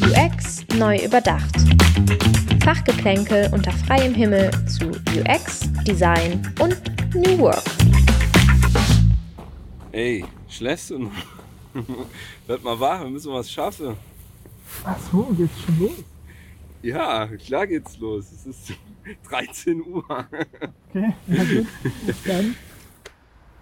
UX neu überdacht. Fachgeplänkel unter freiem Himmel zu UX, Design und New Work. Ey, schläfst du noch? Werd mal wach, wir müssen was schaffen. Ach so, geht's schon los? Ja, klar geht's los. Es ist 13 Uhr. Okay, na gut. Dann.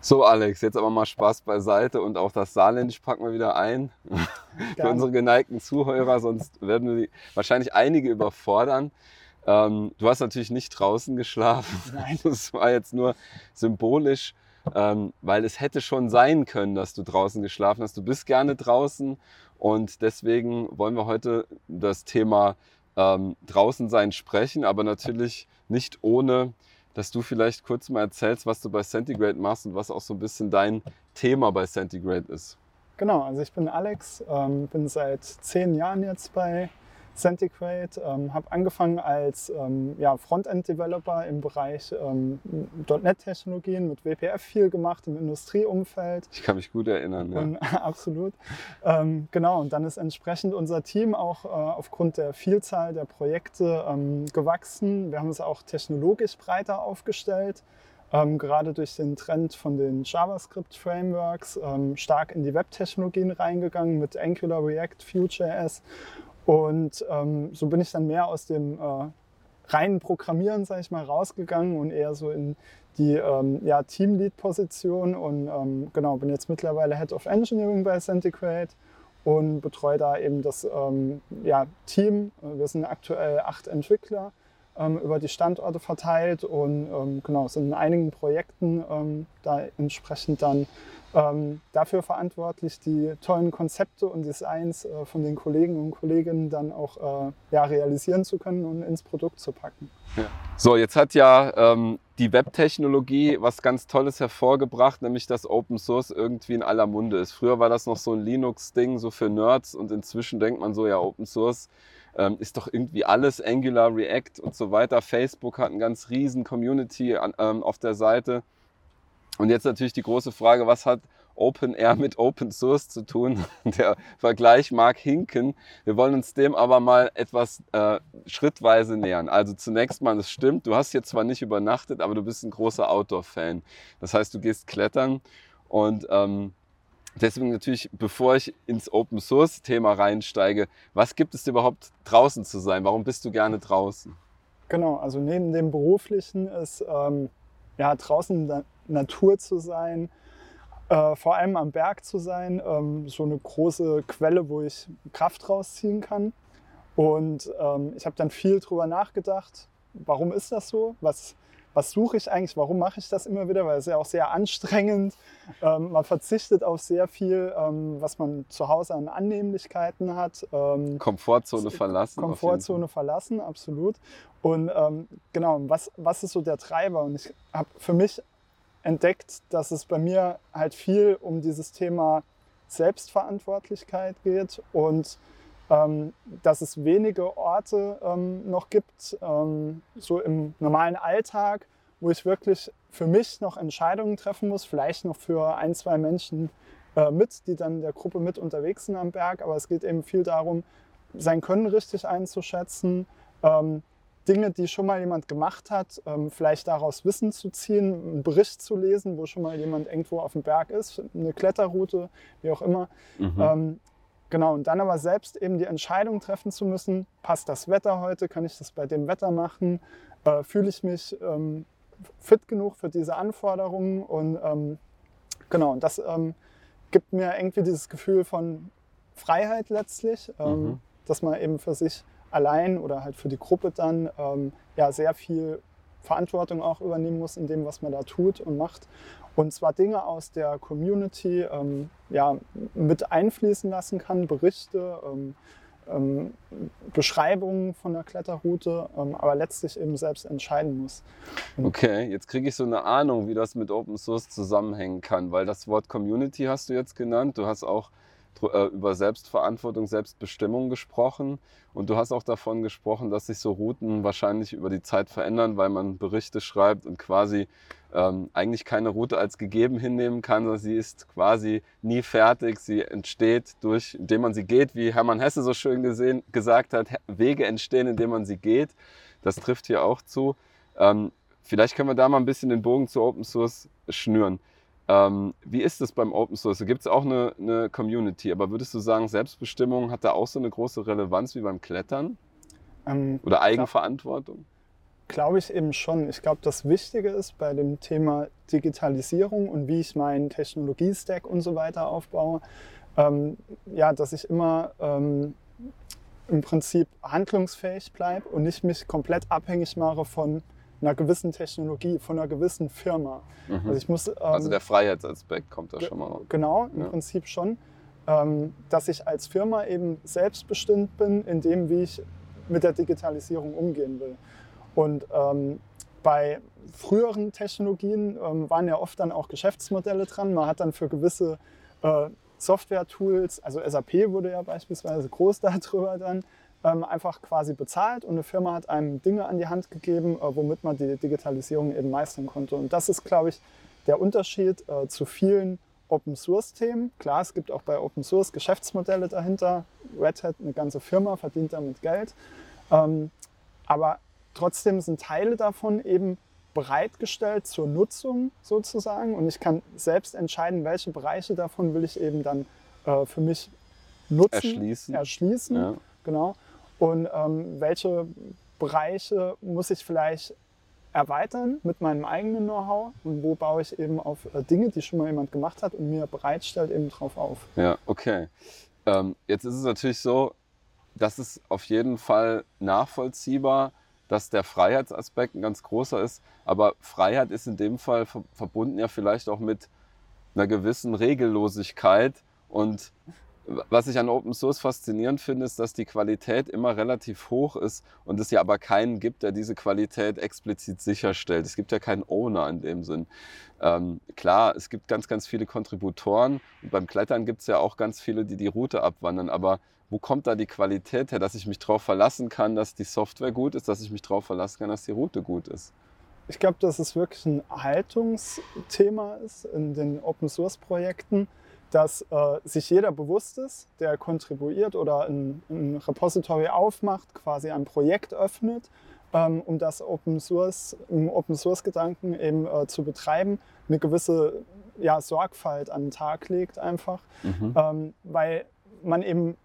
So, Alex, jetzt aber mal Spaß beiseite und auch das Saarländisch packen wir wieder ein. Für unsere geneigten Zuhörer, sonst werden wir wahrscheinlich einige überfordern. Ähm, du hast natürlich nicht draußen geschlafen. Nein. Das war jetzt nur symbolisch, ähm, weil es hätte schon sein können, dass du draußen geschlafen hast. Du bist gerne draußen und deswegen wollen wir heute das Thema ähm, draußen sein sprechen, aber natürlich nicht ohne, dass du vielleicht kurz mal erzählst, was du bei Centigrade machst und was auch so ein bisschen dein Thema bei Centigrade ist. Genau, also ich bin Alex, ähm, bin seit zehn Jahren jetzt bei Centigrade, ähm, habe angefangen als ähm, ja, Frontend-Developer im Bereich ähm, .NET-Technologien mit WPF viel gemacht im Industrieumfeld. Ich kann mich gut erinnern. Ja. Und, absolut. Ähm, genau, und dann ist entsprechend unser Team auch äh, aufgrund der Vielzahl der Projekte ähm, gewachsen. Wir haben es auch technologisch breiter aufgestellt, ähm, gerade durch den Trend von den JavaScript-Frameworks ähm, stark in die Web-Technologien reingegangen mit Angular, React, Vue.js. Und ähm, so bin ich dann mehr aus dem äh, reinen Programmieren, sage ich mal, rausgegangen und eher so in die ähm, ja, Teamlead-Position und ähm, genau, bin jetzt mittlerweile Head of Engineering bei Centigrade und betreue da eben das ähm, ja, Team. Wir sind aktuell acht Entwickler ähm, über die Standorte verteilt und ähm, genau, sind in einigen Projekten ähm, da entsprechend dann ähm, dafür verantwortlich, die tollen Konzepte und Designs äh, von den Kollegen und Kolleginnen dann auch äh, ja, realisieren zu können und ins Produkt zu packen. So, jetzt hat ja ähm, die Webtechnologie was ganz Tolles hervorgebracht, nämlich dass Open Source irgendwie in aller Munde ist. Früher war das noch so ein Linux-Ding, so für Nerds und inzwischen denkt man so, ja, Open Source ähm, ist doch irgendwie alles, Angular, React und so weiter. Facebook hat eine ganz riesen Community an, ähm, auf der Seite. Und jetzt natürlich die große Frage, was hat OpenAir mit Open Source zu tun? Der Vergleich mag hinken. Wir wollen uns dem aber mal etwas äh, schrittweise nähern. Also zunächst mal, das stimmt, du hast hier zwar nicht übernachtet, aber du bist ein großer Outdoor-Fan. Das heißt, du gehst klettern und ähm, deswegen natürlich, bevor ich ins Open Source-Thema reinsteige, was gibt es überhaupt draußen zu sein? Warum bist du gerne draußen? Genau, also neben dem Beruflichen ist ähm, ja, draußen Natur zu sein, äh, vor allem am Berg zu sein, ähm, so eine große Quelle, wo ich Kraft rausziehen kann. Und ähm, ich habe dann viel drüber nachgedacht, warum ist das so? Was, was suche ich eigentlich? Warum mache ich das immer wieder? Weil es ja auch sehr anstrengend. Ähm, man verzichtet auf sehr viel, ähm, was man zu Hause an Annehmlichkeiten hat. Ähm, Komfortzone verlassen? Komfortzone verlassen, absolut. Und ähm, genau, was, was ist so der Treiber? Und ich habe für mich entdeckt, dass es bei mir halt viel um dieses Thema Selbstverantwortlichkeit geht und ähm, dass es wenige Orte ähm, noch gibt, ähm, so im normalen Alltag, wo ich wirklich für mich noch Entscheidungen treffen muss, vielleicht noch für ein, zwei Menschen äh, mit, die dann in der Gruppe mit unterwegs sind am Berg. Aber es geht eben viel darum, sein Können richtig einzuschätzen, ähm, Dinge, die schon mal jemand gemacht hat, ähm, vielleicht daraus Wissen zu ziehen, einen Bericht zu lesen, wo schon mal jemand irgendwo auf dem Berg ist, eine Kletterroute, wie auch immer. Mhm. Ähm, genau, und dann aber selbst eben die Entscheidung treffen zu müssen, passt das Wetter heute, kann ich das bei dem Wetter machen, äh, fühle ich mich ähm, fit genug für diese Anforderungen und ähm, genau, und das gibt mir irgendwie dieses Gefühl von Freiheit letztlich, Mhm. dass man eben für sich allein oder halt für die Gruppe dann ähm, ja sehr viel Verantwortung auch übernehmen muss in dem, was man da tut und macht. Und zwar Dinge aus der Community ähm, ja, mit einfließen lassen kann, Berichte, ähm, ähm, Beschreibungen von der Kletterroute, ähm, aber letztlich eben selbst entscheiden muss. Okay, jetzt kriege ich so eine Ahnung, wie das mit Open Source zusammenhängen kann, weil das Wort Community hast du jetzt genannt. Du hast auch über Selbstverantwortung, Selbstbestimmung gesprochen. Und du hast auch davon gesprochen, dass sich so Routen wahrscheinlich über die Zeit verändern, weil man Berichte schreibt und quasi ähm, eigentlich keine Route als gegeben hinnehmen kann, sondern sie ist quasi nie fertig. Sie entsteht durch, indem man sie geht, wie Hermann Hesse so schön gesehen, gesagt hat, Wege entstehen, indem man sie geht. Das trifft hier auch zu. Ähm, vielleicht können wir da mal ein bisschen den Bogen zu Open Source schnüren. Ähm, wie ist es beim Open Source? Da gibt es auch eine, eine, Community, aber würdest du sagen, Selbstbestimmung hat da auch so eine große Relevanz wie beim Klettern? Ähm, Oder Eigenverantwortung? Glaube ich eben schon. Ich glaube, das Wichtige ist bei dem Thema Digitalisierung und wie ich meinen Technologiestack und so weiter aufbaue, ähm, ja, dass ich immer ähm, im Prinzip handlungsfähig bleibe und nicht mich komplett abhängig mache von einer gewissen Technologie, von einer gewissen Firma. Mhm. Also, ich muss, ähm, also der Freiheitsaspekt kommt da schon mal auf. Genau, im ja. Prinzip schon. Ähm, dass ich als Firma eben selbstbestimmt bin in dem, wie ich mit der Digitalisierung umgehen will. Und ähm, bei früheren Technologien ähm, waren ja oft dann auch Geschäftsmodelle dran. Man hat dann für gewisse äh, Software-Tools, also SAP wurde ja beispielsweise groß darüber dann, ähm, einfach quasi bezahlt und eine Firma hat einem Dinge an die Hand gegeben, äh, womit man die Digitalisierung eben meistern konnte. Und das ist, glaube ich, der Unterschied äh, zu vielen Open Source Themen. Klar, es gibt auch bei Open Source Geschäftsmodelle dahinter. Red Hat, eine ganze Firma, verdient damit Geld. Ähm, aber trotzdem sind Teile davon eben bereitgestellt zur Nutzung sozusagen und ich kann selbst entscheiden, welche Bereiche davon will ich eben dann äh, für mich nutzen, erschließen. erschließen ja. Genau und ähm, welche Bereiche muss ich vielleicht erweitern mit meinem eigenen Know-how und wo baue ich eben auf äh, Dinge, die schon mal jemand gemacht hat und mir bereitstellt, eben drauf auf. Ja, okay. Ähm, jetzt ist es natürlich so, dass es auf jeden Fall nachvollziehbar, dass der Freiheitsaspekt ein ganz großer ist, aber Freiheit ist in dem Fall verbunden ja vielleicht auch mit einer gewissen Regellosigkeit und was ich an Open Source faszinierend finde, ist, dass die Qualität immer relativ hoch ist und es ja aber keinen gibt, der diese Qualität explizit sicherstellt. Es gibt ja keinen Owner in dem Sinn. Ähm, klar, es gibt ganz, ganz viele Kontributoren und beim Klettern gibt es ja auch ganz viele, die die Route abwandern. Aber wo kommt da die Qualität her, dass ich mich darauf verlassen kann, dass die Software gut ist, dass ich mich darauf verlassen kann, dass die Route gut ist? Ich glaube, dass es wirklich ein Haltungsthema ist in den Open Source Projekten dass äh, sich jeder bewusst ist, der kontribuiert oder ein, ein Repository aufmacht, quasi ein Projekt öffnet, ähm, um das Open Source, im Open Source Gedanken eben äh, zu betreiben, eine gewisse ja, Sorgfalt an den Tag legt einfach, mhm. ähm, weil man eben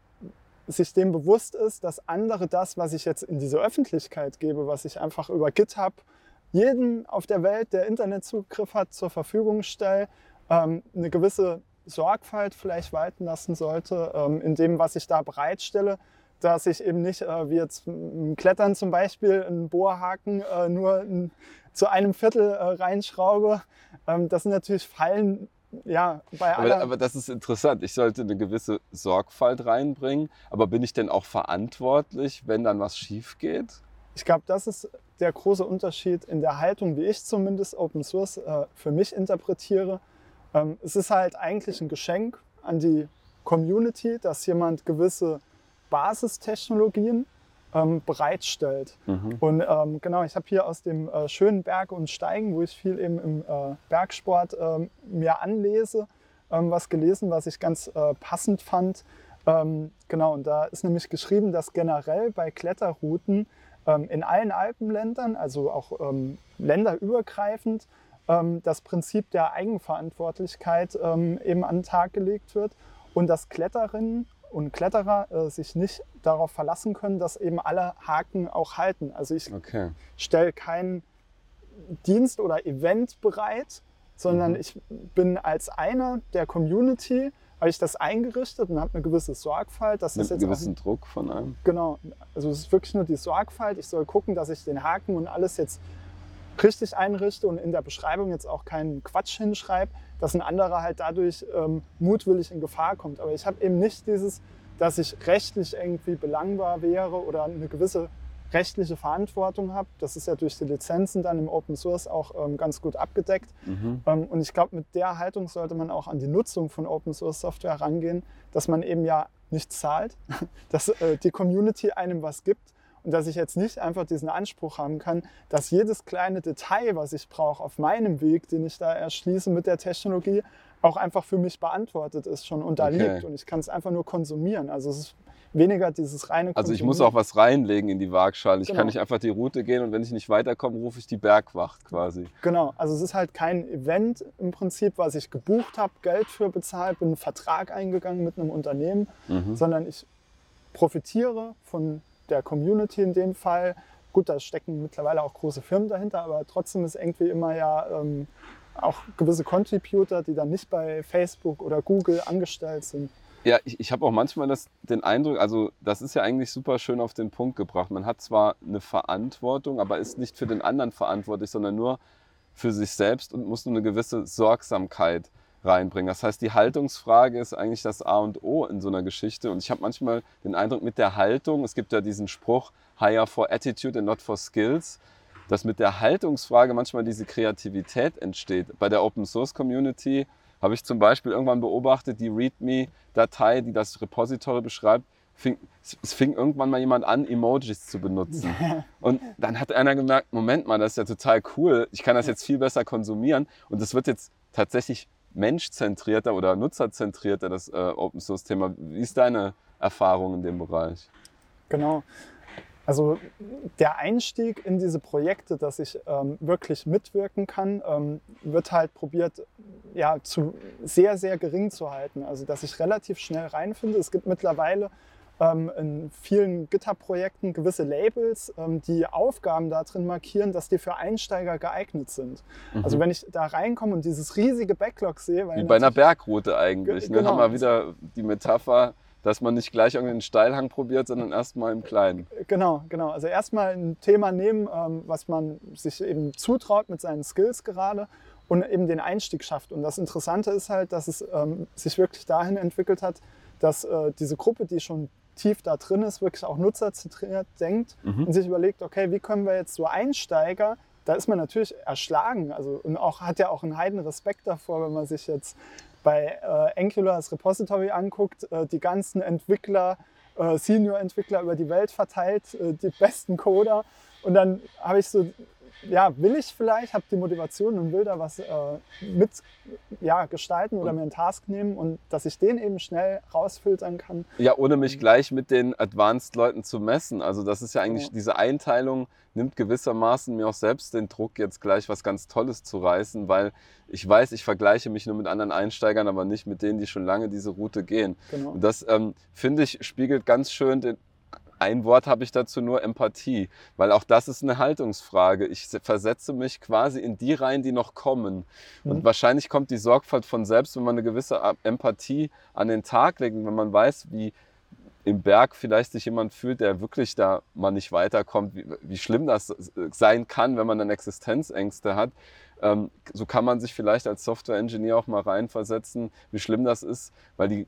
sich dem bewusst ist, dass andere das, was ich jetzt in diese Öffentlichkeit gebe, was ich einfach über GitHub jeden auf der Welt, der Internetzugriff hat, zur Verfügung stelle, ähm, eine gewisse Sorgfalt vielleicht walten lassen sollte ähm, in dem, was ich da bereitstelle, dass ich eben nicht, äh, wie jetzt im Klettern zum Beispiel, einen Bohrhaken äh, nur in, zu einem Viertel äh, reinschraube. Ähm, das sind natürlich Fallen, ja, bei. Aber, aber das ist interessant. Ich sollte eine gewisse Sorgfalt reinbringen. Aber bin ich denn auch verantwortlich, wenn dann was schief geht? Ich glaube, das ist der große Unterschied in der Haltung, wie ich zumindest Open Source äh, für mich interpretiere. Ähm, es ist halt eigentlich ein Geschenk an die Community, dass jemand gewisse Basistechnologien ähm, bereitstellt. Mhm. Und ähm, genau, ich habe hier aus dem äh, schönen Berg und Steigen, wo ich viel eben im äh, Bergsport äh, mir anlese, ähm, was gelesen, was ich ganz äh, passend fand. Ähm, genau, und da ist nämlich geschrieben, dass generell bei Kletterrouten ähm, in allen Alpenländern, also auch länderübergreifend, das Prinzip der Eigenverantwortlichkeit ähm, eben an den Tag gelegt wird und dass Kletterinnen und Kletterer äh, sich nicht darauf verlassen können, dass eben alle Haken auch halten. Also ich okay. stelle keinen Dienst oder Event bereit, sondern mhm. ich bin als einer der Community, habe ich das eingerichtet und habe eine gewisse Sorgfalt. Dass Mit das jetzt einen gewissen Druck von einem? Genau. Also es ist wirklich nur die Sorgfalt. Ich soll gucken, dass ich den Haken und alles jetzt richtig einrichte und in der Beschreibung jetzt auch keinen Quatsch hinschreibe, dass ein anderer halt dadurch ähm, mutwillig in Gefahr kommt. Aber ich habe eben nicht dieses, dass ich rechtlich irgendwie belangbar wäre oder eine gewisse rechtliche Verantwortung habe. Das ist ja durch die Lizenzen dann im Open Source auch ähm, ganz gut abgedeckt. Mhm. Ähm, und ich glaube, mit der Haltung sollte man auch an die Nutzung von Open Source Software rangehen, dass man eben ja nicht zahlt, dass äh, die Community einem was gibt und dass ich jetzt nicht einfach diesen Anspruch haben kann, dass jedes kleine Detail, was ich brauche auf meinem Weg, den ich da erschließe mit der Technologie, auch einfach für mich beantwortet ist schon da Okay. und ich kann es einfach nur konsumieren. Also es ist weniger dieses reine Also ich Konsumieren. muss auch was reinlegen in die Waagschale. Ich Genau. kann nicht einfach die Route gehen und wenn ich nicht weiterkomme, rufe ich die Bergwacht quasi. Genau, also es ist halt kein Event im Prinzip, was ich gebucht habe, Geld für bezahlt, bin einen Vertrag eingegangen mit einem Unternehmen, Mhm. sondern ich profitiere von der Community in dem Fall. Gut, da stecken mittlerweile auch große Firmen dahinter, aber trotzdem ist irgendwie immer ja ähm, auch gewisse Contributor, die dann nicht bei Facebook oder Google angestellt sind. Ja, ich, ich habe auch manchmal das, den Eindruck, also das ist ja eigentlich super schön auf den Punkt gebracht. Man hat zwar eine Verantwortung, aber ist nicht für den anderen verantwortlich, sondern nur für sich selbst und muss nur eine gewisse Sorgsamkeit reinbringen. Das heißt, die Haltungsfrage ist eigentlich das A und O in so einer Geschichte. Und ich habe manchmal den Eindruck, mit der Haltung, es gibt ja diesen Spruch, hire for attitude and not for skills, dass mit der Haltungsfrage manchmal diese Kreativität entsteht. Bei der Open Source Community habe ich zum Beispiel irgendwann beobachtet, die README-Datei, die das Repository beschreibt, fing, es fing irgendwann mal jemand an, Emojis zu benutzen. Und dann hat einer gemerkt, Moment mal, das ist ja total cool, ich kann das jetzt viel besser konsumieren und es wird jetzt tatsächlich menschzentrierter oder nutzerzentrierter, das äh, Open-Source-Thema. Wie ist deine Erfahrung in dem Bereich? Genau. Also der Einstieg in diese Projekte, dass ich ähm, wirklich mitwirken kann, ähm, wird halt probiert, ja, zu sehr, sehr gering zu halten. Also dass ich relativ schnell reinfinde. Es gibt mittlerweile in vielen GitHub-Projekten gewisse Labels, ähm, die Aufgaben da drin markieren, dass die für Einsteiger geeignet sind. Also wenn ich da reinkomme und dieses riesige Backlog sehe, weil Mhm. Wie bei einer Bergroute eigentlich. Ge- Ne? genau. Haben wir wieder die Metapher, dass man nicht gleich irgendeinen Steilhang probiert, sondern erstmal im Kleinen. Genau, genau. Also erstmal ein Thema nehmen, ähm, was man sich eben zutraut mit seinen Skills gerade und eben den Einstieg schafft. Und das Interessante ist halt, dass es ähm, sich wirklich dahin entwickelt hat, dass äh, diese Gruppe, die schon tief da drin ist, wirklich auch nutzerzentriert denkt Mhm. und sich überlegt, okay, wie können wir jetzt so Einsteiger, da ist man natürlich erschlagen, also und auch hat ja auch einen heiden Respekt davor, wenn man sich jetzt bei äh, Angular das Repository anguckt, äh, die ganzen Entwickler, äh, Senior-Entwickler über die Welt verteilt, äh, die besten Coder. Und dann habe ich so, ja, will ich vielleicht, habe die Motivation und will da was äh, mit ja, gestalten oder mir einen Task nehmen und dass ich den eben schnell rausfiltern kann. Ja, ohne mich gleich mit den Advanced-Leuten zu messen. Also das ist ja eigentlich, Genau. diese Einteilung nimmt gewissermaßen mir auch selbst den Druck, jetzt gleich was ganz Tolles zu reißen, weil ich weiß, ich vergleiche mich nur mit anderen Einsteigern, aber nicht mit denen, die schon lange diese Route gehen. Genau. Und das, ähm, finde ich, spiegelt ganz schön den, ein Wort habe ich dazu nur Empathie, weil auch das ist eine Haltungsfrage. Ich se- versetze mich quasi in die rein, die noch kommen. Und Mhm. wahrscheinlich kommt die Sorgfalt von selbst, wenn man eine gewisse Empathie an den Tag legt und wenn man weiß, wie im Berg vielleicht sich jemand fühlt, der wirklich da mal nicht weiterkommt, wie, wie schlimm das sein kann, wenn man dann Existenzängste hat. Ähm, so kann man sich vielleicht als Software-Engineer auch mal reinversetzen, wie schlimm das ist, weil die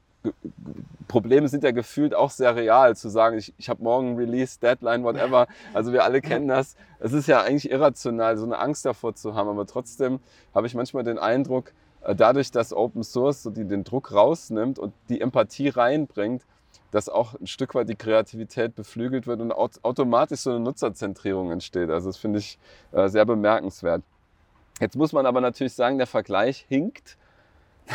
Probleme sind ja gefühlt auch sehr real, zu sagen, ich, ich habe morgen Release, Deadline, whatever. Also wir alle kennen das. Es ist ja eigentlich irrational, so eine Angst davor zu haben, aber trotzdem habe ich manchmal den Eindruck, äh, dadurch, dass Open Source so die, den Druck rausnimmt und die Empathie reinbringt, dass auch ein Stück weit die Kreativität beflügelt wird und au- automatisch so eine Nutzerzentrierung entsteht. Also das finde ich äh, sehr bemerkenswert. Jetzt muss man aber natürlich sagen, der Vergleich hinkt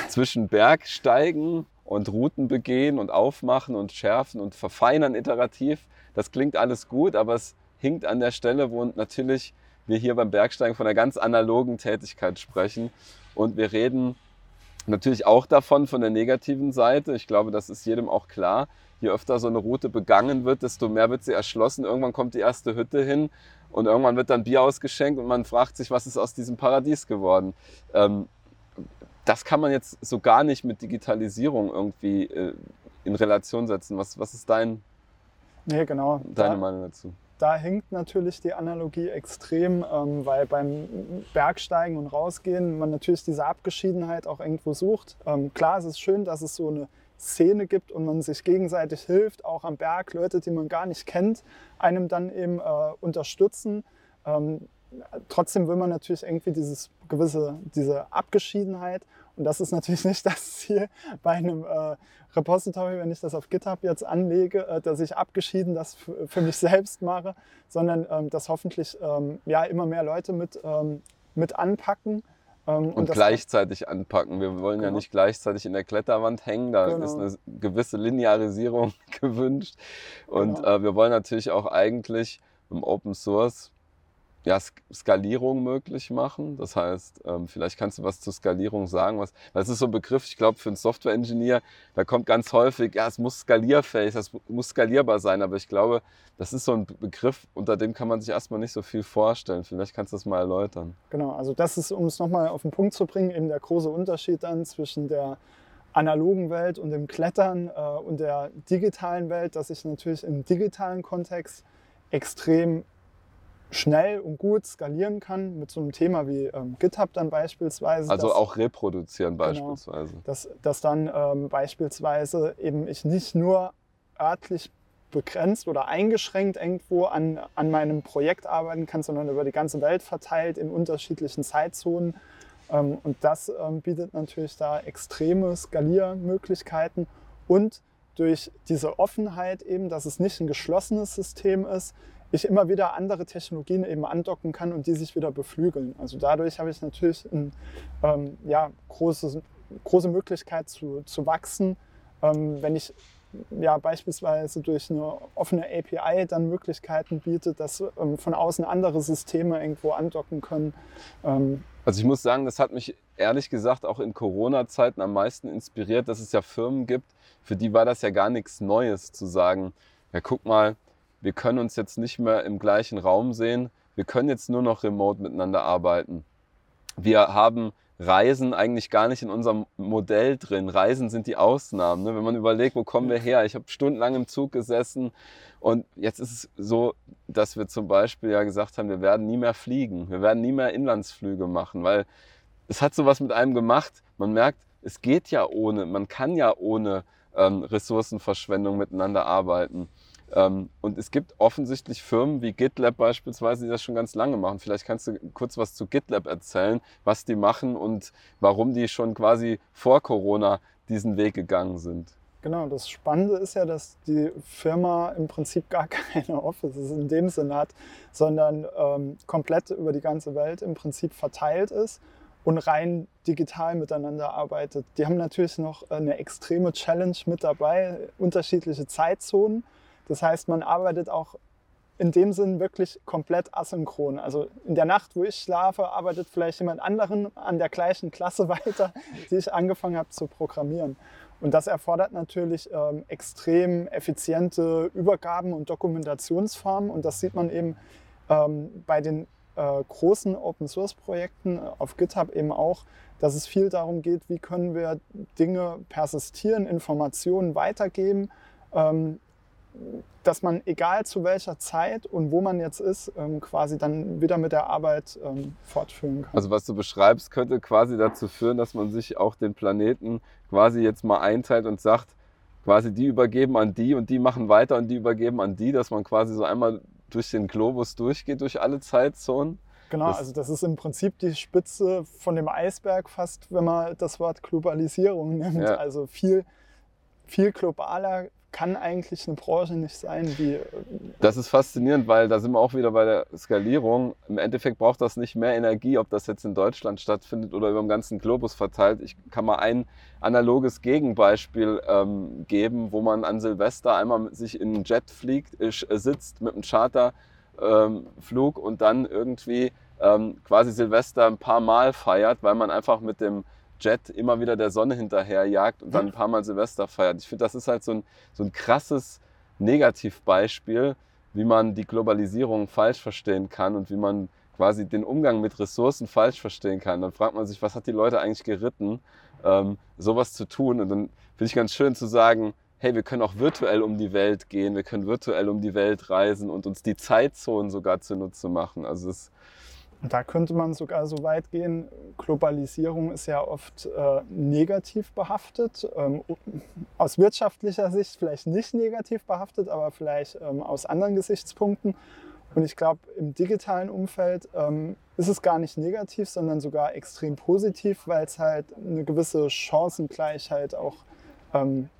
zwischen Bergsteigen und Routen begehen und aufmachen und schärfen und verfeinern iterativ. Das klingt alles gut, aber es hinkt an der Stelle, wo natürlich wir hier beim Bergsteigen von einer ganz analogen Tätigkeit sprechen. Und wir reden natürlich auch davon, von der negativen Seite. Ich glaube, das ist jedem auch klar. Je öfter so eine Route begangen wird, desto mehr wird sie erschlossen. Irgendwann kommt die erste Hütte hin und irgendwann wird dann Bier ausgeschenkt und man fragt sich, was ist aus diesem Paradies geworden? Ähm, das kann man jetzt so gar nicht mit Digitalisierung irgendwie äh, in Relation setzen. Was, was ist dein, Nee, genau. deine Da- Meinung dazu? da hinkt natürlich die Analogie extrem, ähm, weil beim Bergsteigen und Rausgehen man natürlich diese Abgeschiedenheit auch irgendwo sucht. Ähm, klar, es ist schön, dass es so eine Szene gibt und man sich gegenseitig hilft, auch am Berg, Leute, die man gar nicht kennt, einem dann eben äh, unterstützen. Ähm, trotzdem will man natürlich irgendwie dieses gewisse, diese Abgeschiedenheit. Und das ist natürlich nicht das Ziel bei einem äh, Repository, wenn ich das auf GitHub jetzt anlege, äh, dass ich abgeschieden das für mich selbst mache, sondern ähm, dass hoffentlich ähm, ja, immer mehr Leute mit, ähm, mit anpacken. Ähm, und, und gleichzeitig anpacken. Wir wollen genau. ja nicht gleichzeitig in der Kletterwand hängen, da genau. ist eine gewisse Linearisierung gewünscht. Und genau. äh, wir wollen natürlich auch eigentlich im Open Source ja, Skalierung möglich machen. Das heißt, ähm, vielleicht kannst du was zur Skalierung sagen. Was, das ist so ein Begriff, ich glaube, für einen Software-Engineer, da kommt ganz häufig, ja, es muss skalierfähig, das muss skalierbar sein. Aber ich glaube, das ist so ein Begriff, unter dem kann man sich erstmal nicht so viel vorstellen. Vielleicht kannst du das mal erläutern. Genau, also das ist, um es nochmal auf den Punkt zu bringen, eben der große Unterschied dann zwischen der analogen Welt und dem Klettern äh, und der digitalen Welt, dass ich natürlich im digitalen Kontext extrem schnell und gut skalieren kann mit so einem Thema wie ähm, GitHub dann beispielsweise. Also dass, auch reproduzieren genau, beispielsweise. Genau, dass, dass dann ähm, beispielsweise eben ich nicht nur örtlich begrenzt oder eingeschränkt irgendwo an, an meinem Projekt arbeiten kann, sondern über die ganze Welt verteilt in unterschiedlichen Zeitzonen. Ähm, und das ähm, bietet natürlich da extreme Skaliermöglichkeiten und durch diese Offenheit eben, dass es nicht ein geschlossenes System ist, ich immer wieder andere Technologien eben andocken kann und die sich wieder beflügeln. Also dadurch habe ich natürlich eine ähm, ja, große, große Möglichkeit zu, zu wachsen. Ähm, wenn ich ja, beispielsweise durch eine offene API dann Möglichkeiten bietet, dass ähm, von außen andere Systeme irgendwo andocken können. Ähm, also ich muss sagen, das hat mich ehrlich gesagt auch in Corona-Zeiten am meisten inspiriert, dass es ja Firmen gibt, für die war das ja gar nichts Neues zu sagen, ja guck mal, wir können uns jetzt nicht mehr im gleichen Raum sehen, wir können jetzt nur noch remote miteinander arbeiten. Wir haben Reisen eigentlich gar nicht in unserem Modell drin. Reisen sind die Ausnahmen. Ne? Wenn man überlegt, wo kommen wir her? Ich habe stundenlang im Zug gesessen und jetzt ist es so, dass wir zum Beispiel ja gesagt haben, wir werden nie mehr fliegen. Wir werden nie mehr Inlandsflüge machen, weil es hat sowas mit einem gemacht. Man merkt, es geht ja ohne, man kann ja ohne ähm, Ressourcenverschwendung miteinander arbeiten. Ähm, und es gibt offensichtlich Firmen wie GitLab beispielsweise, die das schon ganz lange machen. Vielleicht kannst du kurz was zu GitLab erzählen, was die machen und warum die schon quasi vor Corona diesen Weg gegangen sind. Genau, das Spannende ist ja, dass die Firma im Prinzip gar keine Offices in dem Sinne hat, sondern ähm, komplett über die ganze Welt im Prinzip verteilt ist und rein digital miteinander arbeitet. Die haben natürlich noch eine extreme Challenge mit dabei, unterschiedliche Zeitzonen das heißt, man arbeitet auch in dem Sinn wirklich komplett asynchron. Also in der Nacht, wo ich schlafe, arbeitet vielleicht jemand anderen an der gleichen Klasse weiter, die ich angefangen habe zu programmieren. Und das erfordert natürlich ähm, extrem effiziente Übergaben und Dokumentationsformen. Und das sieht man eben ähm, bei den äh, großen Open-Source-Projekten auf GitHub eben auch, dass es viel darum geht, wie können wir Dinge persistieren, Informationen weitergeben, ähm, dass man, egal zu welcher Zeit und wo man jetzt ist, ähm, quasi dann wieder mit der Arbeit ähm, fortführen kann. Also was du beschreibst, könnte quasi dazu führen, dass man sich auch den Planeten quasi jetzt mal einteilt und sagt, quasi die übergeben an die und die machen weiter und die übergeben an die, dass man quasi so einmal durch den Globus durchgeht, durch alle Zeitzonen. Genau, das also das ist im Prinzip die Spitze von dem Eisberg fast, wenn man das Wort Globalisierung nimmt. Ja. Also viel, viel globaler kann eigentlich eine Branche nicht sein, die. Äh, das ist faszinierend, weil da sind wir auch wieder bei der Skalierung. Im Endeffekt braucht das nicht mehr Energie, ob das jetzt in Deutschland stattfindet oder über den ganzen Globus verteilt. Ich kann mal ein analoges Gegenbeispiel ähm, geben, wo man an Silvester einmal sich in einen Jet fliegt, äh, sitzt mit einem Charterflug ähm, und dann irgendwie ähm, quasi Silvester ein paar Mal feiert, weil man einfach mit dem Jet immer wieder der Sonne hinterherjagt und dann ein paar Mal Silvester feiert. Ich finde, das ist halt so ein, so ein krasses Negativbeispiel, wie man die Globalisierung falsch verstehen kann und wie man quasi den Umgang mit Ressourcen falsch verstehen kann. Dann fragt man sich, was hat die Leute eigentlich geritten, ähm, sowas zu tun. Und dann finde ich ganz schön zu sagen, hey, wir können auch virtuell um die Welt gehen, wir können virtuell um die Welt reisen und uns die Zeitzonen sogar zunutze machen. Also es Und da könnte man sogar so weit gehen, Globalisierung ist ja oft äh, negativ behaftet. Ähm, aus wirtschaftlicher Sicht vielleicht nicht negativ behaftet, aber vielleicht ähm, aus anderen Gesichtspunkten. Und ich glaube, im digitalen Umfeld ähm, ist es gar nicht negativ, sondern sogar extrem positiv, weil es halt eine gewisse Chancengleichheit auch ähm,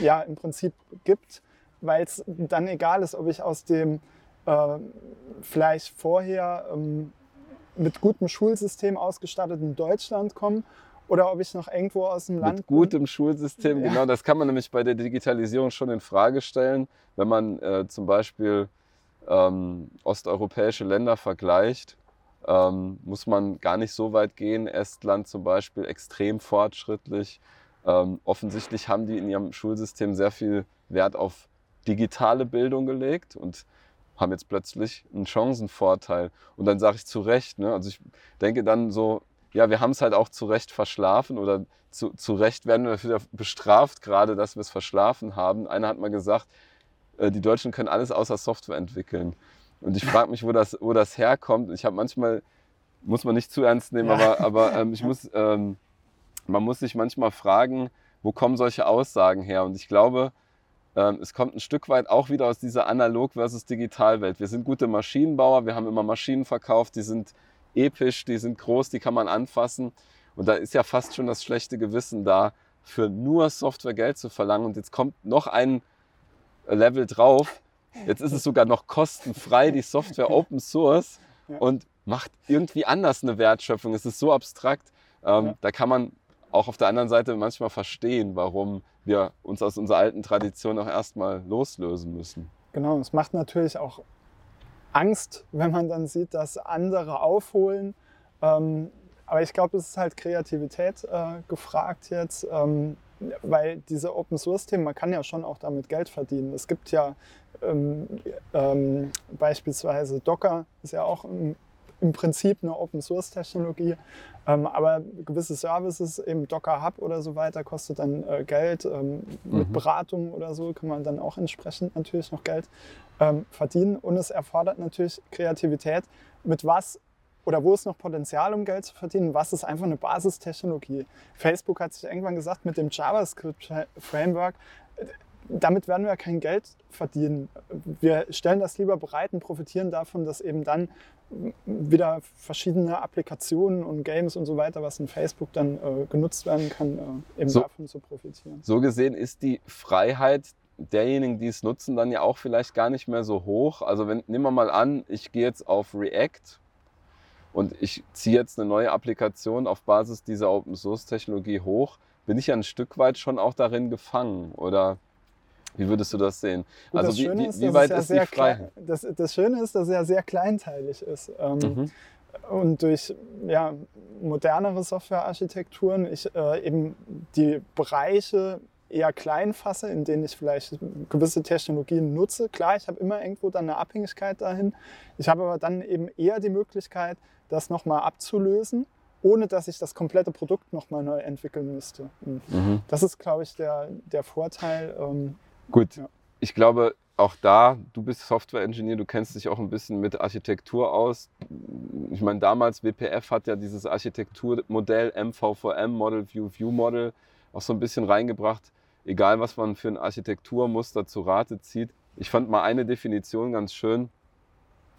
ja, im Prinzip gibt, weil es dann egal ist, ob ich aus dem äh, vielleicht vorher ähm, mit gutem Schulsystem ausgestattet in Deutschland komme oder ob ich noch irgendwo aus dem Land. Mit gutem bin. Schulsystem, ja. genau. Das kann man nämlich bei der Digitalisierung schon in Frage stellen, wenn man äh, zum Beispiel ähm, osteuropäische Länder vergleicht. Ähm, muss man gar nicht so weit gehen. Estland zum Beispiel extrem fortschrittlich. Ähm, offensichtlich haben die in ihrem Schulsystem sehr viel Wert auf digitale Bildung gelegt und haben jetzt plötzlich einen Chancenvorteil. Und dann sage ich zu Recht, ne? also ich denke dann so, ja, wir haben es halt auch zu Recht verschlafen oder zu, zu Recht werden wir dafür bestraft, gerade dass wir es verschlafen haben. Einer hat mal gesagt, äh, die Deutschen können alles außer Software entwickeln. Und ich frage mich, wo das, wo das herkommt. Ich habe manchmal, muss man nicht zu ernst nehmen, ja. aber, aber ähm, ich muss, ähm, man muss sich manchmal fragen, wo kommen solche Aussagen her? Und ich glaube, es kommt ein Stück weit auch wieder aus dieser Analog versus Digital-Welt. Wir sind gute Maschinenbauer, wir haben immer Maschinen verkauft, die sind episch, die sind groß, die kann man anfassen. Und da ist ja fast schon das schlechte Gewissen da, für nur Software Geld zu verlangen. Und jetzt kommt noch ein Level drauf. Jetzt ist es sogar noch kostenfrei, die Software Open Source und macht irgendwie anders eine Wertschöpfung. Es ist so abstrakt. Ähm. Da kann man auch auf der anderen Seite manchmal verstehen, warum wir uns aus unserer alten Tradition auch erstmal loslösen müssen. Genau, es macht natürlich auch Angst, wenn man dann sieht, dass andere aufholen. Ähm, aber ich glaube, es ist halt Kreativität äh, gefragt jetzt, ähm, weil diese Open Source Themen, man kann ja schon auch damit Geld verdienen. Es gibt ja ähm, ähm beispielsweise Docker, ist ja auch ein im Prinzip eine Open Source Technologie. Ähm, aber gewisse Services, eben Docker Hub oder so weiter, kostet dann äh, Geld. Ähm, mhm. Mit Beratung oder so kann man dann auch entsprechend natürlich noch Geld ähm, verdienen. Und es erfordert natürlich Kreativität. Mit was oder wo ist noch Potenzial, um Geld zu verdienen? Was ist einfach eine Basistechnologie? Facebook hat sich irgendwann gesagt, mit dem JavaScript-Framework, damit werden wir kein Geld verdienen. Wir stellen das lieber bereit und profitieren davon, dass eben dann wieder verschiedene Applikationen und Games und so weiter, was in Facebook dann äh, genutzt werden kann, äh, eben so, davon zu profitieren. So gesehen ist die Freiheit derjenigen, die es nutzen, dann ja auch vielleicht gar nicht mehr so hoch. Also wenn, nehmen wir mal an, ich gehe jetzt auf React und ich ziehe jetzt eine neue Applikation auf Basis dieser Open Source Technologie hoch, bin ich ja ein Stück weit schon auch darin gefangen, oder? Wie würdest du das sehen? Gut, also wie, wie, wie weit ist, ja ist die Freiheit? Das, das, Schöne ist, dass er sehr kleinteilig ist. Ähm, mhm. Und durch ja, modernere Softwarearchitekturen ich äh, eben die Bereiche eher klein fasse, in denen ich vielleicht gewisse Technologien nutze. Klar, ich habe immer irgendwo dann eine Abhängigkeit dahin. Ich habe aber dann eben eher die Möglichkeit, das nochmal abzulösen, ohne dass ich das komplette Produkt nochmal neu entwickeln müsste. Mhm. Das ist, glaube ich, der, der Vorteil. Ähm, Gut, ja. ich glaube, auch da, du bist Software-Engineer, du kennst dich auch ein bisschen mit Architektur aus. Ich meine, damals WPF hat ja dieses Architekturmodell MVVM, Model View View Model, auch so ein bisschen reingebracht. Egal, was man für ein Architekturmuster zu Rate zieht. Ich fand mal eine Definition ganz schön,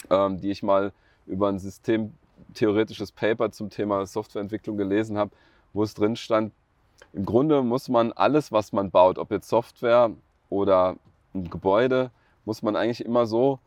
ähm, die ich mal über ein systemtheoretisches Paper zum Thema Softwareentwicklung gelesen habe, wo es drin stand, im Grunde muss man alles, was man baut, ob jetzt Software, oder ein Gebäude, muss man eigentlich immer so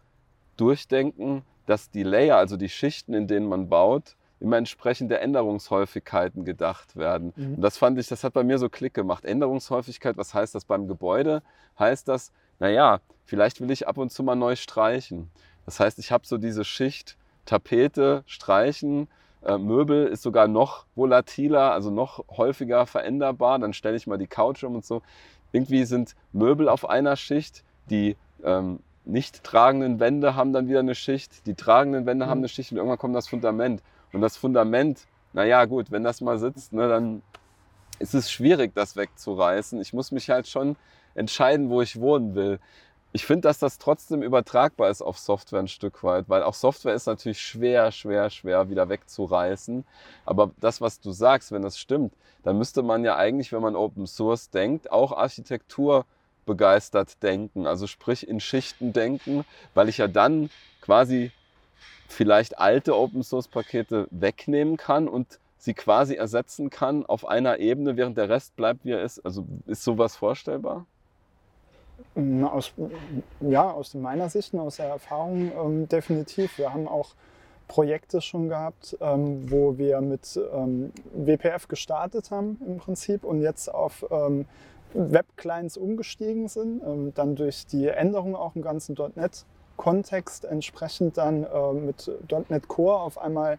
durchdenken, dass die Layer, also die Schichten, in denen man baut, immer entsprechend der Änderungshäufigkeiten gedacht werden. Mhm. Und das fand ich, das hat bei mir so Klick gemacht. Änderungshäufigkeit, was heißt das beim Gebäude? Heißt das, naja, vielleicht will ich ab und zu mal neu streichen. Das heißt, ich habe so diese Schicht Tapete, Streichen, äh, Möbel ist sogar noch volatiler, also noch häufiger veränderbar. Dann stelle ich mal die Couch um und so irgendwie sind Möbel auf einer Schicht, die ähm, nicht tragenden Wände haben dann wieder eine Schicht, die tragenden Wände mhm. haben eine Schicht und irgendwann kommt das Fundament. Und das Fundament, naja gut, wenn das mal sitzt, ne, dann ist es schwierig, das wegzureißen. Ich muss mich halt schon entscheiden, wo ich wohnen will. Ich finde, dass das trotzdem übertragbar ist auf Software ein Stück weit, weil auch Software ist natürlich schwer, schwer, schwer wieder wegzureißen. Aber das, was du sagst, wenn das stimmt, dann müsste man ja eigentlich, wenn man Open Source denkt, auch Architektur begeistert denken, also sprich in Schichten denken, weil ich ja dann quasi vielleicht alte Open Source Pakete wegnehmen kann und sie quasi ersetzen kann auf einer Ebene, während der Rest bleibt, wie er ist. Also ist sowas vorstellbar? Aus, ja, aus meiner Sicht und aus der Erfahrung ähm, definitiv. Wir haben auch Projekte schon gehabt, ähm, wo wir mit ähm, WPF gestartet haben im Prinzip und jetzt auf ähm, Web-Clients umgestiegen sind, ähm, dann durch die Änderung auch im ganzen .NET-Kontext entsprechend dann äh, mit .NET Core auf einmal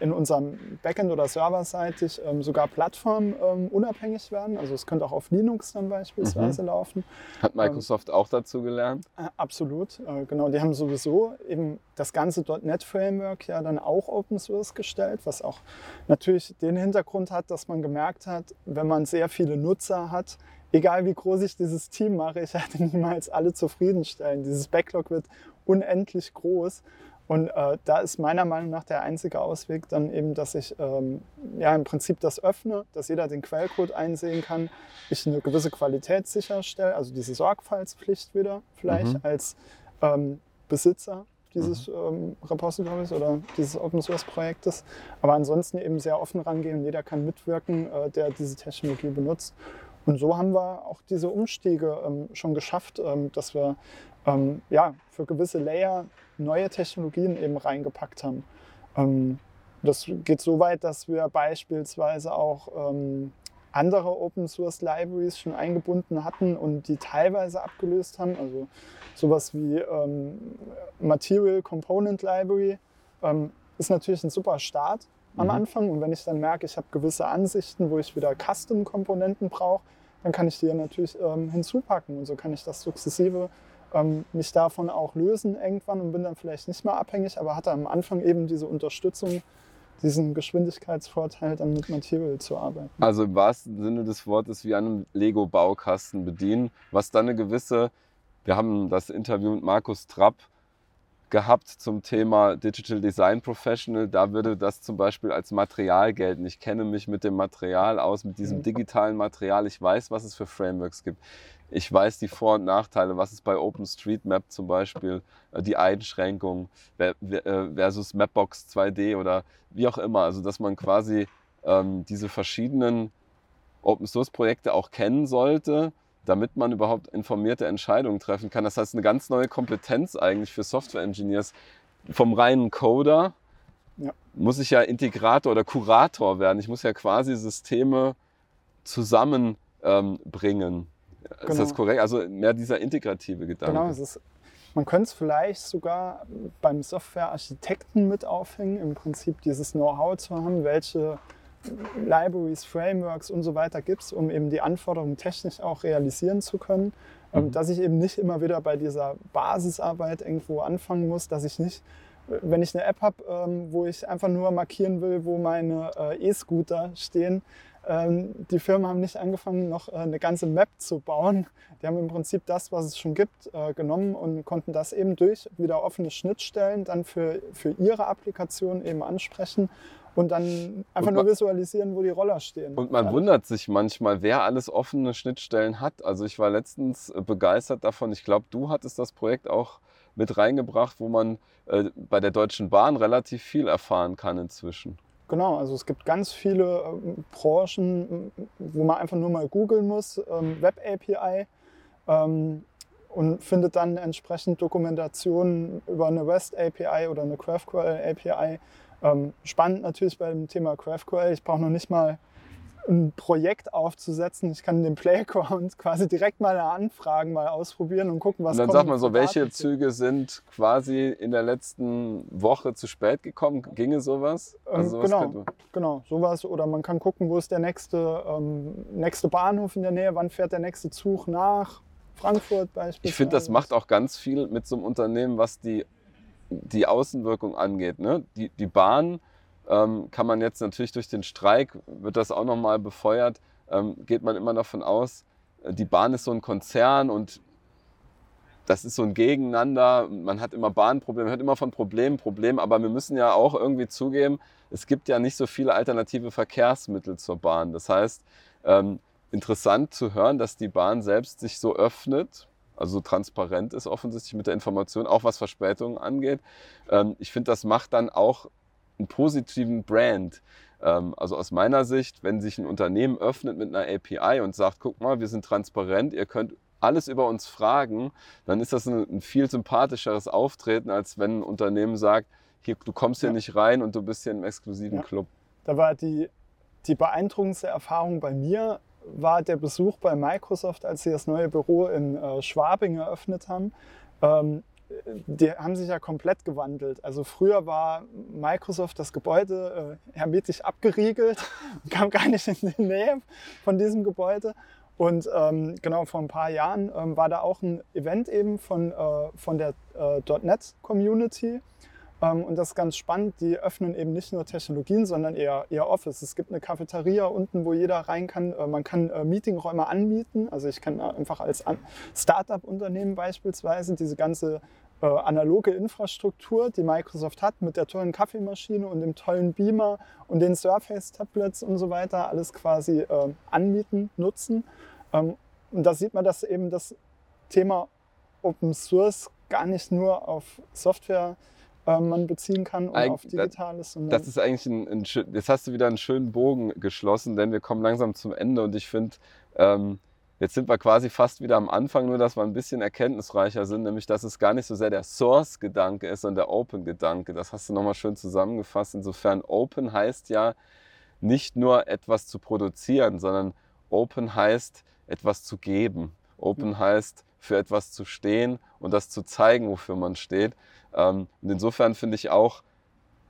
in unserem Backend oder serverseitig ähm, sogar plattformunabhängig ähm, werden. Also es könnte auch auf Linux dann beispielsweise mhm. laufen. Hat Microsoft auch dazu gelernt? Äh, absolut, äh, genau. Die haben sowieso eben das ganze .NET-Framework ja dann auch Open Source gestellt, was auch natürlich den Hintergrund hat, dass man gemerkt hat, wenn man sehr viele Nutzer hat, egal wie groß ich dieses Team mache, ich werde niemals alle zufriedenstellen. Dieses Backlog wird unendlich groß. Und äh, da ist meiner Meinung nach der einzige Ausweg dann eben, dass ich ähm, ja im Prinzip das öffne, dass jeder den Quellcode einsehen kann, ich eine gewisse Qualität sicherstelle, also diese Sorgfaltspflicht wieder vielleicht mhm. als ähm, Besitzer dieses mhm. ähm, Repositories oder dieses Open Source Projektes, aber ansonsten eben sehr offen rangehen und jeder kann mitwirken, äh, der diese Technologie benutzt. Und so haben wir auch diese Umstiege ähm, schon geschafft, ähm, dass wir ähm, ja, für gewisse Layer neue Technologien eben reingepackt haben. Ähm, das geht so weit, dass wir beispielsweise auch ähm, andere Open Source Libraries schon eingebunden hatten und die teilweise abgelöst haben. Also sowas wie ähm, Material Component Library ähm, ist natürlich ein super Start am mhm. Anfang. Und wenn ich dann merke, ich habe gewisse Ansichten, wo ich wieder Custom-Komponenten brauche, dann kann ich die natürlich ähm, hinzupacken. Und so kann ich das sukzessive ähm, mich davon auch lösen irgendwann und bin dann vielleicht nicht mehr abhängig, aber hatte am Anfang eben diese Unterstützung, diesen Geschwindigkeitsvorteil, dann mit Material zu arbeiten. Also im wahrsten Sinne des Wortes wie einem Lego-Baukasten bedienen, was dann eine gewisse, wir haben das Interview mit Markus Trapp gehabt zum Thema Digital Design Professional. Da würde das zum Beispiel als Material gelten. Ich kenne mich mit dem Material aus, mit diesem mhm. digitalen Material. Ich weiß, was es für Frameworks gibt. Ich weiß die Vor- und Nachteile, was ist bei OpenStreetMap zum Beispiel, äh, die Einschränkungen äh, versus Mapbox 2D oder wie auch immer. Also dass man quasi ähm, diese verschiedenen Open-Source-Projekte auch kennen sollte, damit man überhaupt informierte Entscheidungen treffen kann. Das heißt, eine ganz neue Kompetenz eigentlich für Software-Engineers. Vom reinen Coder ja. muss ich ja Integrator oder Kurator werden. Ich muss ja quasi Systeme zusammenbringen. Ähm, Genau. Ist das genau. korrekt? Also mehr dieser integrative Gedanke. Genau, ist, man könnte es vielleicht sogar beim Softwarearchitekten mit aufhängen, im Prinzip dieses Know-how zu haben, welche Libraries, Frameworks und so weiter gibt es, um eben die Anforderungen technisch auch realisieren zu können. Ähm, mhm. Dass ich eben nicht immer wieder bei dieser Basisarbeit irgendwo anfangen muss, dass ich nicht, wenn ich eine App habe, ähm, wo ich einfach nur markieren will, wo meine äh, E-Scooter stehen, ähm, die Firmen haben nicht angefangen, noch äh, eine ganze Map zu bauen. Die haben im Prinzip das, was es schon gibt, äh, genommen und konnten das eben durch wieder offene Schnittstellen dann für, für ihre Applikation eben ansprechen und dann einfach und nur visualisieren, wo die Roller stehen. Und man ja. wundert sich manchmal, wer alles offene Schnittstellen hat. Also ich war letztens äh, begeistert davon. Ich glaube, du hattest das Projekt auch mit reingebracht, wo man äh, bei der Deutschen Bahn relativ viel erfahren kann inzwischen. Genau, also es gibt ganz viele ähm, Branchen, wo man einfach nur mal googeln muss, ähm, Web API ähm, und findet dann entsprechend Dokumentationen über eine REST API oder eine GraphQL API. Ähm, spannend natürlich beim Thema GraphQL. Ich brauche noch nicht mal ein Projekt aufzusetzen. Ich kann den Playground quasi direkt mal anfragen, mal ausprobieren und gucken, was kommt. Und dann sag mal so, welche Züge sind quasi in der letzten Woche zu spät gekommen? Ginge sowas? Ähm, also genau, genau, sowas. Oder man kann gucken, wo ist der nächste, ähm, nächste Bahnhof in der Nähe, wann fährt der nächste Zug nach Frankfurt beispielsweise. Ich finde, das macht auch ganz viel mit so einem Unternehmen, was die, die Außenwirkung angeht. Ne? Die, die Bahn ähm, kann man jetzt natürlich durch den Streik, wird das auch nochmal befeuert, ähm, geht man immer davon aus, äh, die Bahn ist so ein Konzern und das ist so ein Gegeneinander. Man hat immer Bahnprobleme, hört immer von Problemen, Problemen. Aber wir müssen ja auch irgendwie zugeben, es gibt ja nicht so viele alternative Verkehrsmittel zur Bahn. Das heißt, ähm, interessant zu hören, dass die Bahn selbst sich so öffnet, also so transparent ist offensichtlich mit der Information, auch was Verspätungen angeht. Ähm, ich finde, das macht dann auch einen positiven Brand. Ähm, also aus meiner Sicht, wenn sich ein Unternehmen öffnet mit einer API und sagt, guck mal, wir sind transparent, ihr könnt alles über uns fragen, dann ist das ein, ein viel sympathischeres Auftreten, als wenn ein Unternehmen sagt, hier, du kommst hier ja. nicht rein und du bist hier im exklusiven ja. Club. Da war die, die beeindruckendste Erfahrung bei mir, war der Besuch bei Microsoft, als sie das neue Büro in äh, Schwabing eröffnet haben. Ähm, die haben sich ja komplett gewandelt. Also früher war Microsoft das Gebäude äh, hermetisch abgeriegelt, kam gar nicht in die Nähe von diesem Gebäude. Und ähm, genau vor ein paar Jahren ähm, war da auch ein Event eben von, äh, von der äh, .NET Community. Ähm, und das ist ganz spannend. Die öffnen eben nicht nur Technologien, sondern eher, eher Office. Es gibt eine Cafeteria unten, wo jeder rein kann. Äh, man kann äh, Meetingräume anmieten. Also ich kann einfach als Startup-Unternehmen beispielsweise diese ganze äh, analoge Infrastruktur, die Microsoft hat, mit der tollen Kaffeemaschine und dem tollen Beamer und den Surface-Tablets und so weiter, alles quasi äh, anmieten, nutzen. Ähm, und da sieht man, dass eben das Thema Open Source gar nicht nur auf Software äh, man beziehen kann oder Eig auf Digitales. Das, das ist eigentlich ein, ein, jetzt hast du wieder einen schönen Bogen geschlossen, denn wir kommen langsam zum Ende und ich finde, ähm, Jetzt sind wir quasi fast wieder am Anfang, nur dass wir ein bisschen erkenntnisreicher sind, nämlich dass es gar nicht so sehr der Source-Gedanke ist, sondern der Open-Gedanke. Das hast du nochmal schön zusammengefasst. Insofern Open heißt ja nicht nur etwas zu produzieren, sondern Open heißt etwas zu geben. Open heißt für etwas zu stehen und das zu zeigen, wofür man steht. Ähm, und insofern finde ich auch,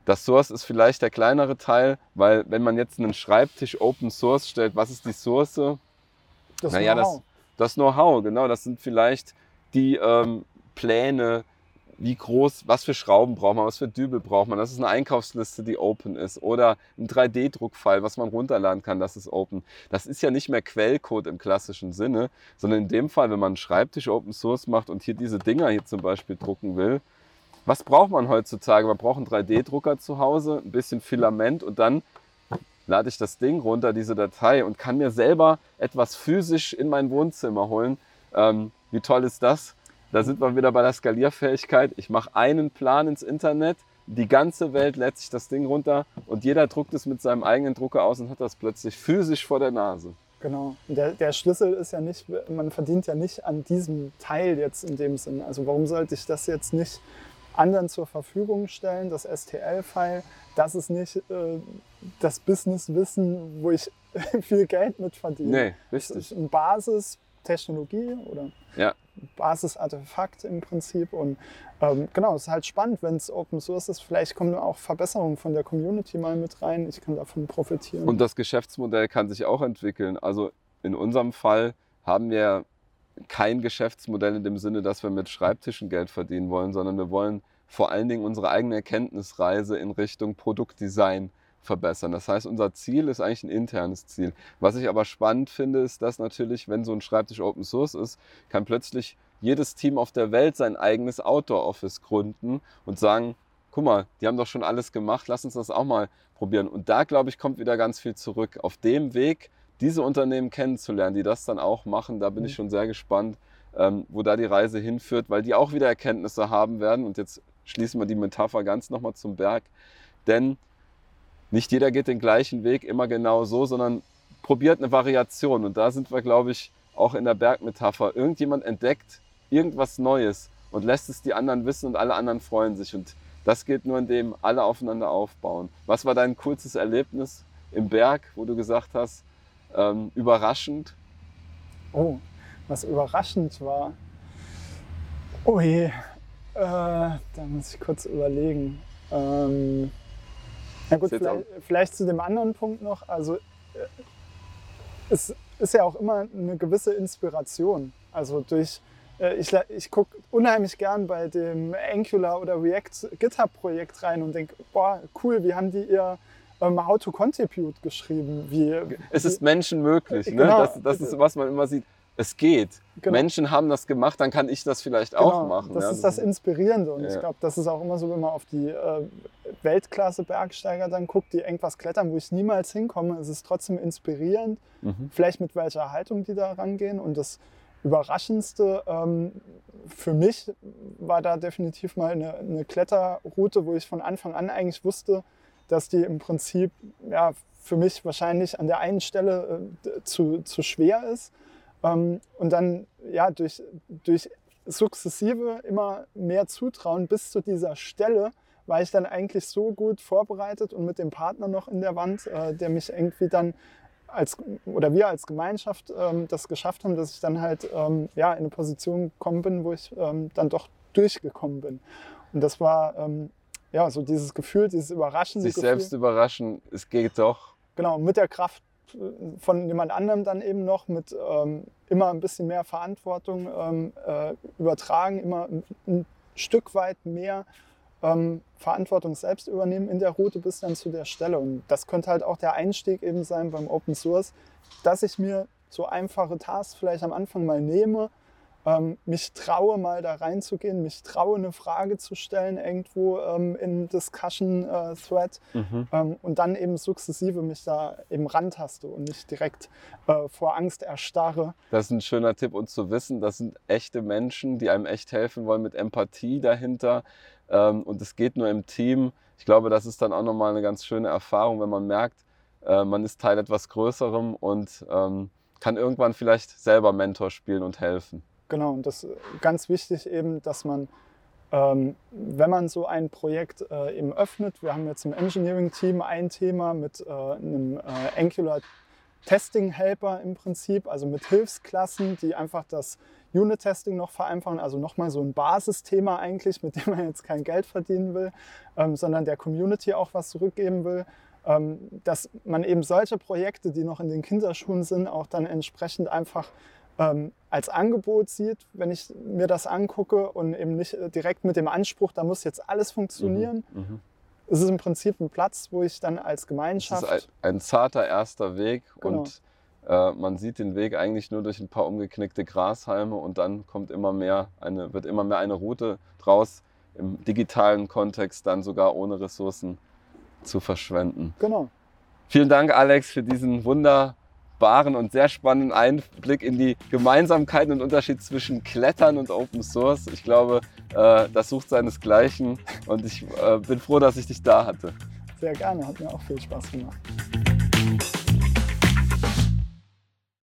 das Source ist vielleicht der kleinere Teil, weil wenn man jetzt einen Schreibtisch Open Source stellt, was ist die Source? Das naja, Know-how. Das, das Know-how, genau. Das sind vielleicht die ähm, Pläne, wie groß, was für Schrauben braucht man, was für Dübel braucht man. Das ist eine Einkaufsliste, die open ist. Oder ein 3D-Druckfile, was man runterladen kann, das ist open. Das ist ja nicht mehr Quellcode im klassischen Sinne, sondern in dem Fall, wenn man einen Schreibtisch Open Source macht und hier diese Dinger hier zum Beispiel drucken will, was braucht man heutzutage? Man braucht einen 3D-Drucker zu Hause, ein bisschen Filament und dann lade ich das Ding runter, diese Datei und kann mir selber etwas physisch in mein Wohnzimmer holen. Ähm, wie toll ist das? Da sind wir wieder bei der Skalierfähigkeit. Ich mache einen Plan ins Internet, die ganze Welt lädt sich das Ding runter und jeder druckt es mit seinem eigenen Drucker aus und hat das plötzlich physisch vor der Nase. Genau. Der, der Schlüssel ist ja nicht, man verdient ja nicht an diesem Teil jetzt in dem Sinn. Also warum sollte ich das jetzt nicht anderen zur Verfügung stellen, das STL-File. Das ist nicht äh, das Businesswissen, wo ich viel Geld mit verdiene. Nee, richtig. Das ist eine Basistechnologie oder ja. Basisartefakt im Prinzip. Und ähm, genau, es ist halt spannend, wenn es Open Source ist. Vielleicht kommen auch Verbesserungen von der Community mal mit rein. Ich kann davon profitieren. Und das Geschäftsmodell kann sich auch entwickeln. Also in unserem Fall haben wir kein Geschäftsmodell in dem Sinne, dass wir mit Schreibtischen Geld verdienen wollen, sondern wir wollen vor allen Dingen unsere eigene Erkenntnisreise in Richtung Produktdesign verbessern. Das heißt, unser Ziel ist eigentlich ein internes Ziel. Was ich aber spannend finde, ist, dass natürlich, wenn so ein Schreibtisch Open Source ist, kann plötzlich jedes Team auf der Welt sein eigenes Outdoor-Office gründen und sagen, guck mal, die haben doch schon alles gemacht, lass uns das auch mal probieren. Und da, glaube ich, kommt wieder ganz viel zurück. Auf dem Weg diese Unternehmen kennenzulernen, die das dann auch machen, da bin ich mhm. schon sehr gespannt, ähm, wo da die Reise hinführt, weil die auch wieder Erkenntnisse haben werden. Und jetzt schließen wir die Metapher ganz nochmal zum Berg. Denn nicht jeder geht den gleichen Weg immer genau so, sondern probiert eine Variation. Und da sind wir, glaube ich, auch in der Bergmetapher. Irgendjemand entdeckt irgendwas Neues und lässt es die anderen wissen und alle anderen freuen sich. Und das geht nur, indem alle aufeinander aufbauen. Was war dein coolstes Erlebnis im Berg, wo du gesagt hast, ähm, überraschend? Oh, was überraschend war. Oh je, äh, da muss ich kurz überlegen. Ähm, na gut, vielleicht, vielleicht, zu dem anderen Punkt noch. Also äh, es ist ja auch immer eine gewisse Inspiration. Also durch, äh, ich, ich gucke unheimlich gern bei dem Angular oder React GitHub-Projekt rein und denke, boah, cool, wie haben die ihr ähm, How to Contribute geschrieben. Wie, es ist menschenmöglich. Ne? Genau. Das, das ist, was man immer sieht. Es geht. Genau. Menschen haben das gemacht, dann kann ich das vielleicht Genau, auch machen. Das ja. ist das Inspirierende. Und Ja. ich glaube, das ist auch immer so, wenn man auf die äh, Weltklasse-Bergsteiger dann guckt, die irgendwas klettern, wo ich niemals hinkomme. Es ist trotzdem inspirierend, Mhm. vielleicht mit welcher Haltung die da rangehen. Und das Überraschendste ähm, für mich war da definitiv mal eine, eine Kletterroute, wo ich von Anfang an eigentlich wusste, dass die im Prinzip ja, für mich wahrscheinlich an der einen Stelle äh, zu, zu schwer ist. Ähm, und dann ja, durch, durch sukzessive immer mehr Zutrauen bis zu dieser Stelle war ich dann eigentlich so gut vorbereitet und mit dem Partner noch in der Wand, äh, der mich irgendwie dann als oder wir als Gemeinschaft ähm, das geschafft haben, dass ich dann halt ähm, ja, in eine Position gekommen bin, wo ich ähm, dann doch durchgekommen bin. Und das war ähm, ja so dieses Gefühl, dieses überraschende Sich Gefühl. selbst überraschen, es geht doch. Genau, mit der Kraft von jemand anderem dann eben noch, mit ähm, immer ein bisschen mehr Verantwortung ähm, äh, übertragen, immer ein, Stück weit mehr ähm, Verantwortung selbst übernehmen in der Route bis dann zu der Stelle. Und das könnte halt auch der Einstieg eben sein beim Open Source, dass ich mir so einfache Tasks vielleicht am Anfang mal nehme, ähm, mich traue mal da reinzugehen, mich traue eine Frage zu stellen irgendwo ähm, in Discussion äh, Thread Mhm. ähm, und dann eben sukzessive mich da eben rantaste und nicht direkt äh, vor Angst erstarre. Das ist ein schöner Tipp und zu wissen, das sind echte Menschen, die einem echt helfen wollen mit Empathie dahinter. Ähm, und es geht nur im Team. Ich glaube, das ist dann auch nochmal eine ganz schöne Erfahrung, wenn man merkt, äh, man ist Teil etwas Größerem und ähm, kann irgendwann vielleicht selber Mentor spielen und helfen. Genau, und das ist ganz wichtig eben, dass man, ähm, wenn man so ein Projekt äh, eben öffnet, wir haben jetzt im Engineering-Team ein Thema mit äh, einem äh, Angular Testing Helper im Prinzip, also mit Hilfsklassen, die einfach das Unit-Testing noch vereinfachen, also nochmal so ein Basisthema eigentlich, mit dem man jetzt kein Geld verdienen will, ähm, sondern der Community auch was zurückgeben will, ähm, dass man eben solche Projekte, die noch in den Kinderschuhen sind, auch dann entsprechend einfach ähm, als Angebot sieht, wenn ich mir das angucke und eben nicht äh, direkt mit dem Anspruch, da muss jetzt alles funktionieren. Mhm. Es ist im Prinzip ein Platz, wo ich dann als Es Gemeinschaft ist ein, ein zarter erster Weg Genau. und äh, man sieht den Weg eigentlich nur durch ein paar umgeknickte Grashalme und dann kommt immer mehr eine, wird immer mehr eine Route draus, im digitalen Kontext dann sogar ohne Ressourcen zu verschwenden. Genau. Vielen Dank, Alex, für diesen wunderbaren und sehr spannenden Einblick in die Gemeinsamkeiten und Unterschied zwischen Klettern und Open Source. Ich glaube, äh, das sucht seinesgleichen und ich äh, bin froh, dass ich dich da hatte. Sehr gerne, hat mir auch viel Spaß gemacht.